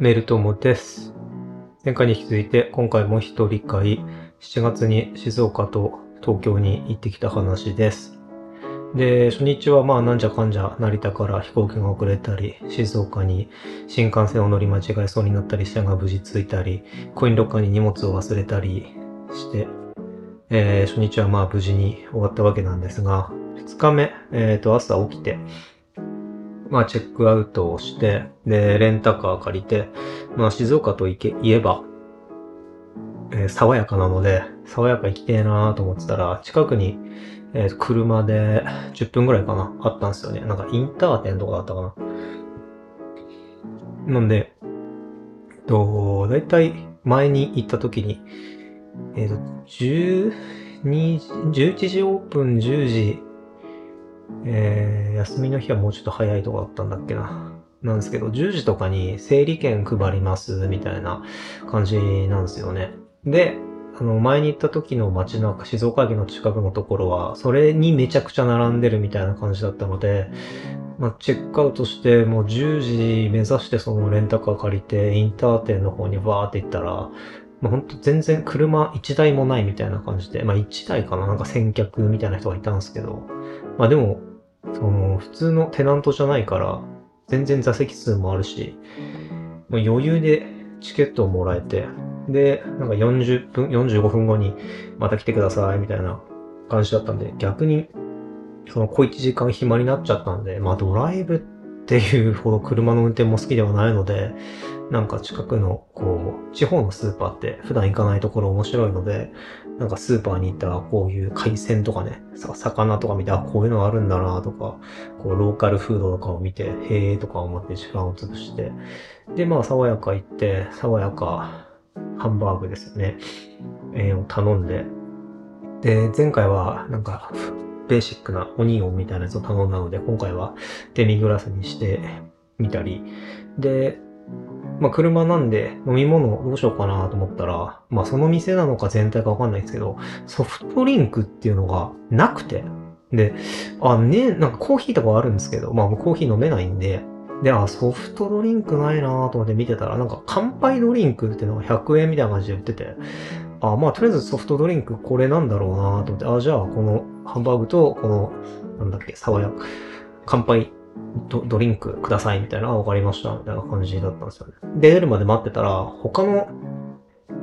メルトモです。前回に引き続いて、今回も一人会、7月に静岡と東京に行ってきた話です。で、初日はまあなんじゃかんじゃ成田から飛行機が遅れたり、静岡に新幹線を乗り間違えそうになったり、車が無事着いたり、コインロッカーに荷物を忘れたりして、えー初日はまあ無事に終わったわけなんですが、2日目、えっ、と朝起きて、まあチェックアウトをして、で、レンタカー借りて、まあ静岡といけ言えば、えー爽やかなので、爽やか行きてえなーと思ってたら、近くに、えー車で10分ぐらいかな、あったんですよね。なんかインター店とかだったかな。なんで、えっと、だいたい前に行った時に、えっ、と、12時、11時オープン、10時、えー、休みの日はもうちょっと早いとこだったんだっけな。なんですけど、10時とかに整理券配ります、みたいな感じなんですよね。で、あの、前に行った時の街中、静岡駅の近くのところは、それにめちゃくちゃ並んでるみたいな感じだったので、まあ、チェックアウトして、もう10時目指してそのレンタカー借りて、インター店の方にバーって行ったら、まあ、ほんと全然車1台もないみたいな感じで、まあ1台かななんか先客みたいな人がいたんですけど、まあでも、その、普通のテナントじゃないから、全然座席数もあるし、もう余裕でチケットをもらえて、で、なんか40分、45分後にまた来てくださいみたいな感じだったんで、逆に、その小一時間暇になっちゃったんで、まあドライブっていうほど車の運転も好きではないので、なんか近くの、こう、地方のスーパーって普段行かないところ面白いので、なんかスーパーに行ったらこういう海鮮とかね、魚とか見て、あ、こういうのあるんだなとか、こうローカルフードとかを見て、へえとか思って時間を潰して、で、まあ爽やか行って、爽やかハンバーグですよね、えーを頼んで、で、前回はなんか、ベーシックなオニオンみたいなやつを頼んだので、今回はデミグラスにしてみたり、で、まあ車なんで飲み物どうしようかなと思ったら、まあその店なのか全体かわかんないですけど、ソフトドリンクっていうのがなくて、で、あ、ね、なんかコーヒーとかあるんですけど、まあコーヒー飲めないんで、で、あ、ソフトドリンクないなと思って見てたら、なんか乾杯ドリンクっていうのが100円みたいな感じで売ってて、あ、まあとりあえずソフトドリンクこれなんだろうなと思って、あ、じゃあこのハンバーグとこの、なんだっけ、爽やか、乾杯ドドリンクくださいみたいな、あ、わかりました、みたいな感じだったんですよね。で、出るまで待ってたら、他の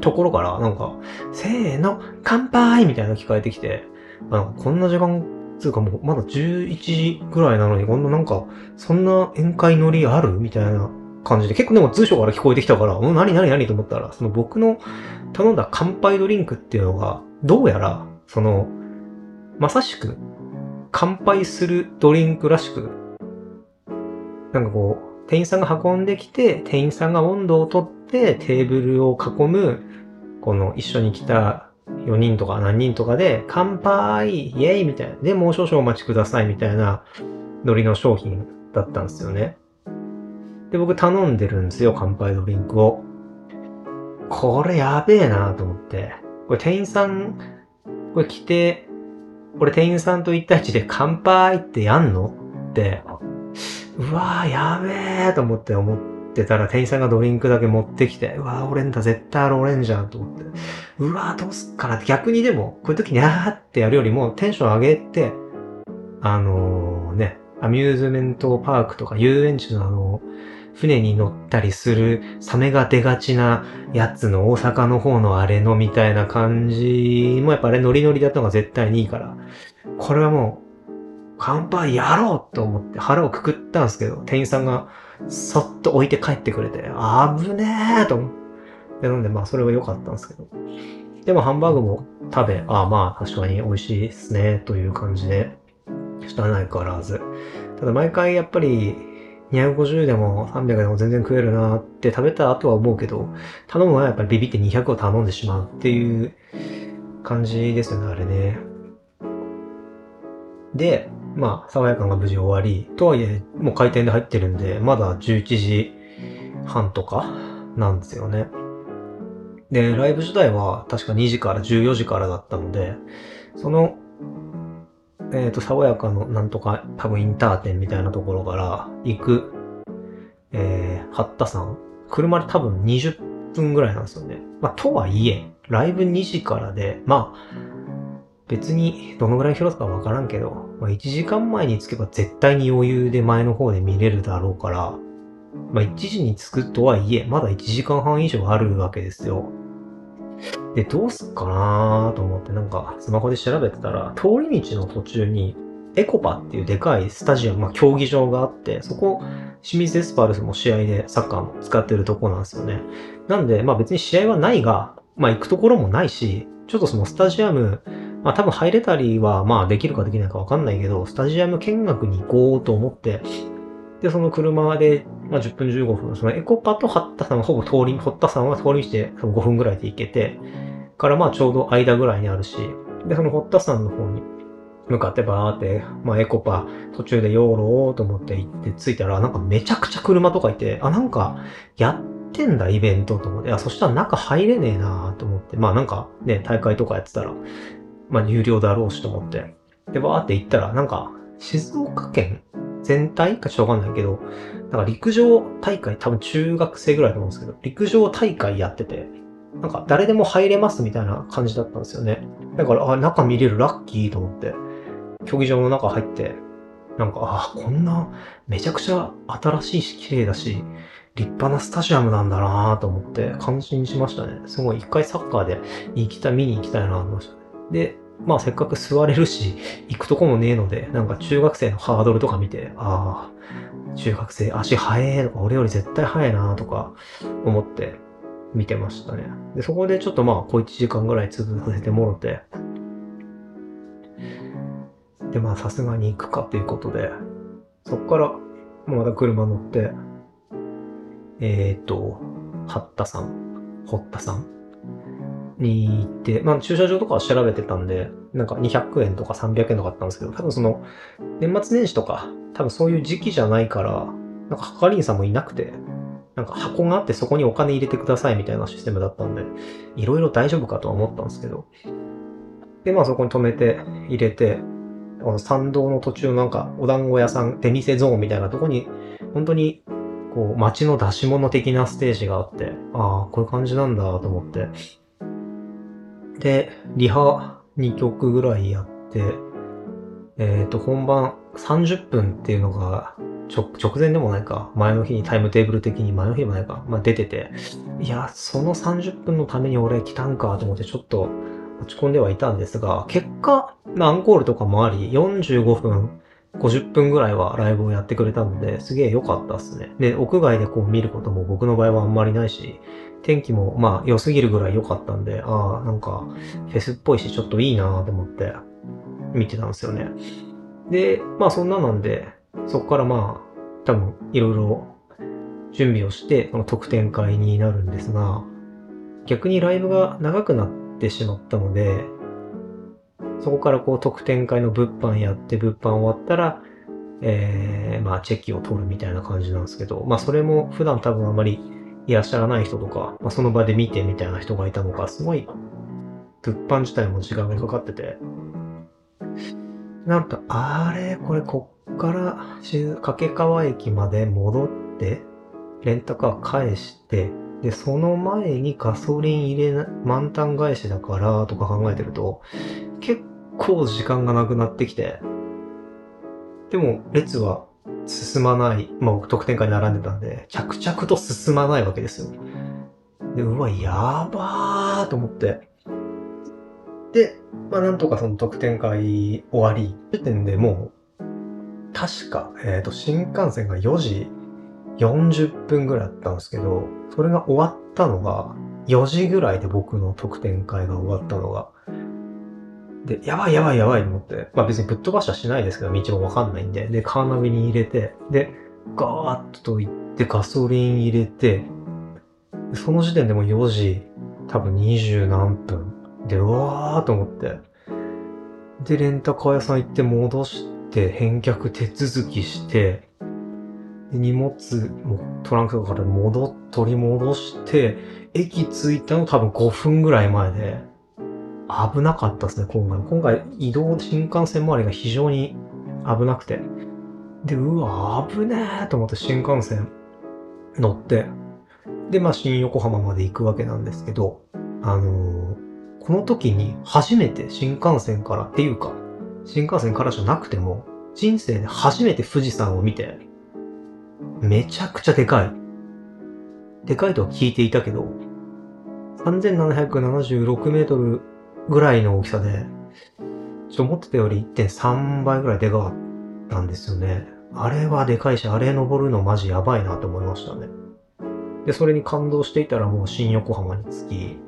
ところから、なんか、せーの、乾杯みたいなの聞こえてきて、なんかこんな時間、つうかもうまだ11時ぐらいなのに、こんななんか、そんな宴会ノリあるみたいな感じで、結構でも通所から聞こえてきたから、うん、何何何と思ったら、その僕の頼んだ乾杯ドリンクっていうのが、どうやら、その、まさしく、乾杯するドリンクらしく、なんかこう、店員さんが運んできて、店員さんが温度をとって、テーブルを囲む、この一緒に来た4人とか何人とかで、乾杯イェイみたいな。で、もう少々お待ちくださいみたいなノリの商品だったんですよね。で、僕頼んでるんですよ、乾杯ドリンクを。これやべえなと思って。これ店員さん、これ来て、これ店員さんと一対一で乾杯ってやんのって、うわーやべえと思って思ってたら店員さんがドリンクだけ持ってきて、うわー俺んだ、絶対あれ俺んじゃんと思って。うわーどうすっかなって逆にでも、こういう時にあーってやるよりもテンション上げて、あのーね、アミューズメントパークとか遊園地のあの、船に乗ったりするサメが出がちなやつの大阪の方のあれのみたいな感じもやっぱあれノリノリだったのが絶対にいいから、これはもう、乾杯やろうと思って腹をくくったんですけど、店員さんがそっと置いて帰ってくれて、危ねえと思って。なんでまあそれは良かったんですけど。でもハンバーグも食べ、ああまあ確かに美味しいですね、という感じで、したないからず。ただ毎回やっぱり250でも300でも全然食えるなって食べた後は思うけど、頼むのはやっぱりビビって200を頼んでしまうっていう感じですよね、あれね。で、まあ、爽やかが無事終わり、とはいえ、もう開店で入ってるんで、まだ11時半とかなんですよね。で、ライブ自体は確か2時から14時からだったので、その、えっ、と、爽やかのなんとか多分インター店みたいなところから行く、えー、八田さん車で多分20分ぐらいなんですよね。まあ、とはいえ、ライブ2時からで、まあ、別にどのぐらい広さかわからんけど、まあ、1時間前に着けば絶対に余裕で前の方で見れるだろうから、まあ、1時に着くとはいえ、まだ1時間半以上あるわけですよ。で、どうすっかなと思ってなんかスマホで調べてたら、通り道の途中にエコパっていうでかいスタジアム、まあ競技場があって、そこ、清水エスパルスも試合でサッカーも使ってるとこなんですよね。なんで、まあ別に試合はないが、まあ行くところもないし、ちょっとそのスタジアム、まあ多分入れたりはまあできるかできないかわかんないけど、スタジアム見学に行こうと思って、で、その車で、まあ10分15分、そのエコパとハッタさんはほぼ通り、ホッタさんは通り道で5分ぐらいで行けて、からまあちょうど間ぐらいにあるし、で、そのホッタさんの方に向かってバーって、まあエコパ途中でヨーローと思って行って着いたら、なんかめちゃくちゃ車とかいて、あ、なんかやってんだイベントと思って、あ、そしたら中入れねえなと思って、まあなんかね、大会とかやってたら、まあ有料だろうしと思って。で、バーって行ったら、なんか静岡県全体かちょっとわかんないけど、なんか陸上大会、多分中学生ぐらいだと思うんですけど、陸上大会やってて、なんか誰でも入れますみたいな感じだったんですよね。だから、あ、中見れるラッキーと思って、競技場の中入って、なんか、あ、こんな、めちゃくちゃ新しいし、綺麗だし、立派なスタジアムなんだなと思って感心しましたね。すごい一回サッカーで行きた、見に行きたいなと思いましたね。で、まあせっかく座れるし、行くとこもねえので、なんか中学生のハードルとか見て、ああ、中学生足速えとか、俺より絶対速いなとか思って見てましたね。で、そこでちょっとまあ小1時間ぐらい潰させてもろて、で、まあさすがに行くかということで、そっから、また車乗って、えっ、ー、と、八田さん、堀田さんに行って、まあ駐車場とかは調べてたんで、なんか200円とか300円とかあったんですけど、多分その、年末年始とか、多分そういう時期じゃないから、なんか係員さんもいなくて、なんか箱があってそこにお金入れてくださいみたいなシステムだったんで、いろいろ大丈夫かとは思ったんですけど。で、まあそこに止めて、入れて、この参道の途中なんかお団子屋さん、出店ゾーンみたいなとこに、本当にこう街の出し物的なステージがあって、ああ、こういう感じなんだと思って。で、リハ2曲ぐらいやって、えっ、ー、と、本番30分っていうのが、直前でもないか、前の日にタイムテーブル的に前の日もないか、まあ出てて、いや、その30分のために俺来たんかと思ってちょっと落ち込んではいたんですが、結果、アンコールとかもあり、45分、50分ぐらいはライブをやってくれたので、すげえ良かったっすね。で、屋外でこう見ることも僕の場合はあんまりないし、天気もまあ良すぎるぐらい良かったんで、ああ、なんかフェスっぽいしちょっといいなと思って見てたんですよね。で、まあそんななんで、そこからまあ多分いろいろ準備をして、この特典会になるんですが、逆にライブが長くなってしまったので、そこからこう特典会の物販やって物販終わったら、えー、まあチェキを取るみたいな感じなんですけど、まあそれも普段多分あまりいらっしゃらない人とか、まあその場で見てみたいな人がいたのか、すごい物販自体も時間がかかってて、なんと、あれ、これこっから掛川駅まで戻って、レンタカー返して、で、その前にガソリン入れな、満タン返しだからとか考えてると、結構時間がなくなってきて、でも列は進まない、まあ得点会に並んでたんで、着々と進まないわけですよ。で、うわ、やばーと思って。で、まあなんとかその得点会終わり、時点でもう、確か、えっ、ー、と、新幹線が4時40分ぐらいだったんですけど、それが終わったのが、4時ぐらいで僕の特典会が終わったのが。で、やばいやばいやばいと思って、まあ別にぶっ飛ばしはしないですけど、道もわかんないんで、で、カーナビに入れて、で、ガーッと行ってガソリン入れて、その時点でも4時、多分20何分。で、うわーと思って。で、レンタカー屋さん行って戻して、返却手続きして、荷物トランクかから戻、取り戻して、駅着いたの多分5分ぐらい前で、危なかったですね、今回。今回移動新幹線周りが非常に危なくて。で、うわ、危ねえと思って新幹線乗って、で、まあ、新横浜まで行くわけなんですけど、あのーこの時に初めて新幹線からっていうか、新幹線からじゃなくても、人生で初めて富士山を見て、めちゃくちゃでかい。でかいとは聞いていたけど、3776メートルぐらいの大きさで、ちょっと思ってたより1.3倍ぐらいでかかったんですよね。あれはでかいし、あれ登るのマジやばいなと思いましたね。で、それに感動していたらもう新横浜に着き、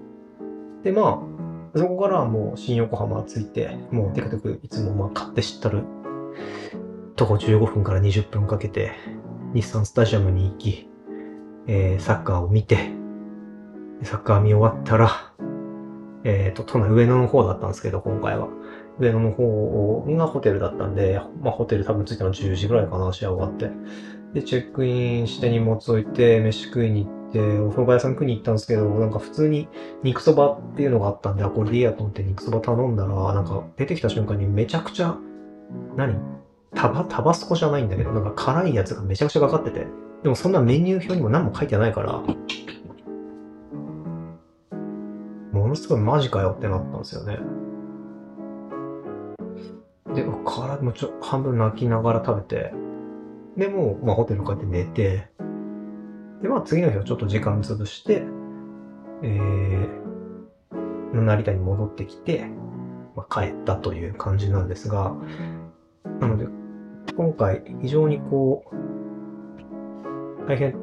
で、まあ、そこからはもう新横浜着いて、もうテクテクいつもまあ買って知ったるとこ15分から20分かけて、日産スタジアムに行き、えー、サッカーを見て、サッカー見終わったら、えっ、ー、と、都内上野の方だったんですけど、今回は。上野の方がホテルだったんで、まあホテル多分着いたの10時ぐらいかな、試合終わって。で、チェックインして荷物置いて、飯食いに行って、お蕎麦屋さん食いに行ったんですけど、なんか普通に肉そばっていうのがあったんで、あ、これでいいやと思って肉そば頼んだら、なんか出てきた瞬間にめちゃくちゃ、何？タバ、タバスコじゃないんだけど、なんか辛いやつがめちゃくちゃかかってて。でもそんなメニュー表にも何も書いてないから、ものすごいマジかよってなったんですよね。で、体もうちょ、半分泣きながら食べて、で、も、まあ、ホテル帰って寝て、で、まあ、次の日はちょっと時間潰して、えー、成田に戻ってきて、まあ、帰ったという感じなんですが、なので、今回、非常にこう、大変、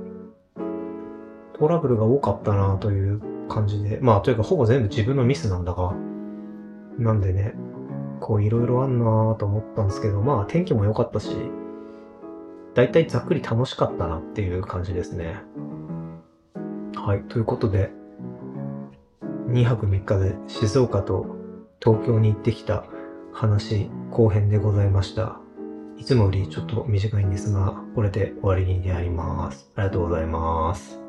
トラブルが多かったなという感じで、まあ、というか、ほぼ全部自分のミスなんだが、なんでね、こう、いろいろあんなと思ったんですけど、まあ、天気も良かったし、大体ざっくり楽しかったなっていう感じですね。はい。ということで、2泊3日で静岡と東京に行ってきた話後編でございました。いつもよりちょっと短いんですが、これで終わりになります。ありがとうございます。